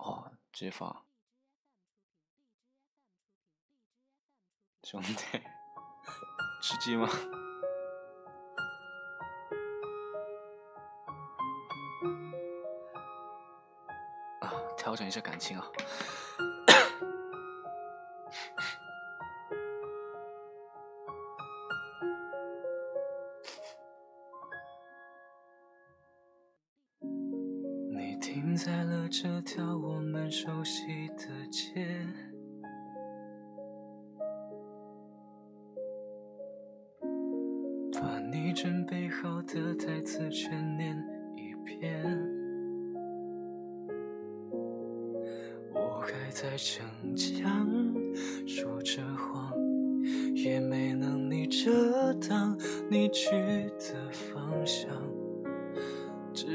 哦，直接发。兄弟，吃鸡吗？啊，调整一下感情啊。停在了这条我们熟悉的街。把你准备好的台词全念一遍。我还在逞强，说着谎，也没能力遮挡你去的方向。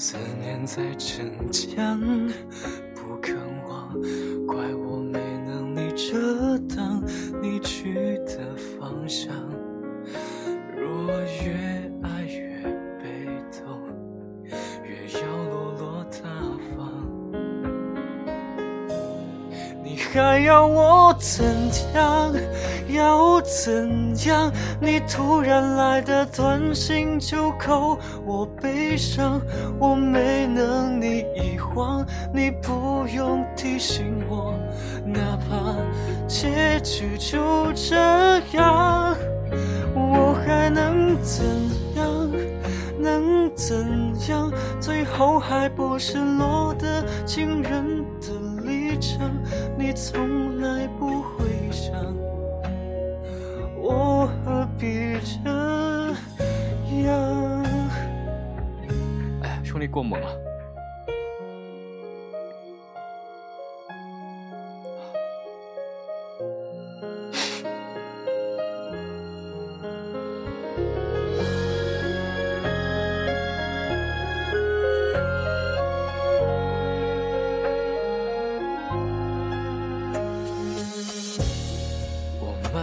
思念在逞强，不肯忘，怪我没能力遮挡你去的方向。若越还要我怎样？要怎样？你突然来的短信就够我悲伤，我没能力遗忘，你不用提醒我，哪怕结局就这样。我还能怎样？能怎样？最后还不是落得情人的场？你从来不会想，我何必这样？哎，兄弟过猛了。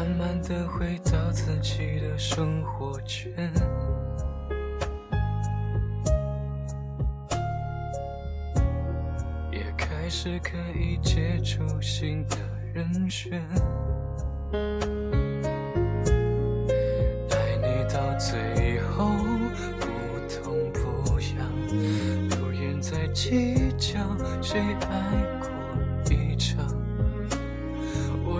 慢慢的回到自己的生活圈，也开始可以接触新的人选。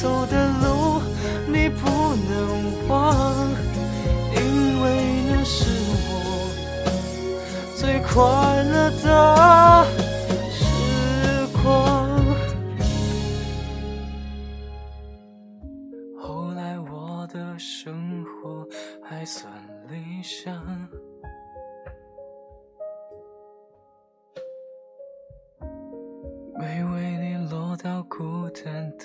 走的路你不能忘，因为那是我最快乐的时光。后来我的生活还算理想。没为你落到孤单的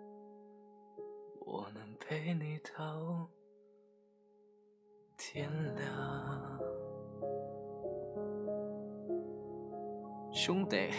我能陪你到天亮。兄弟。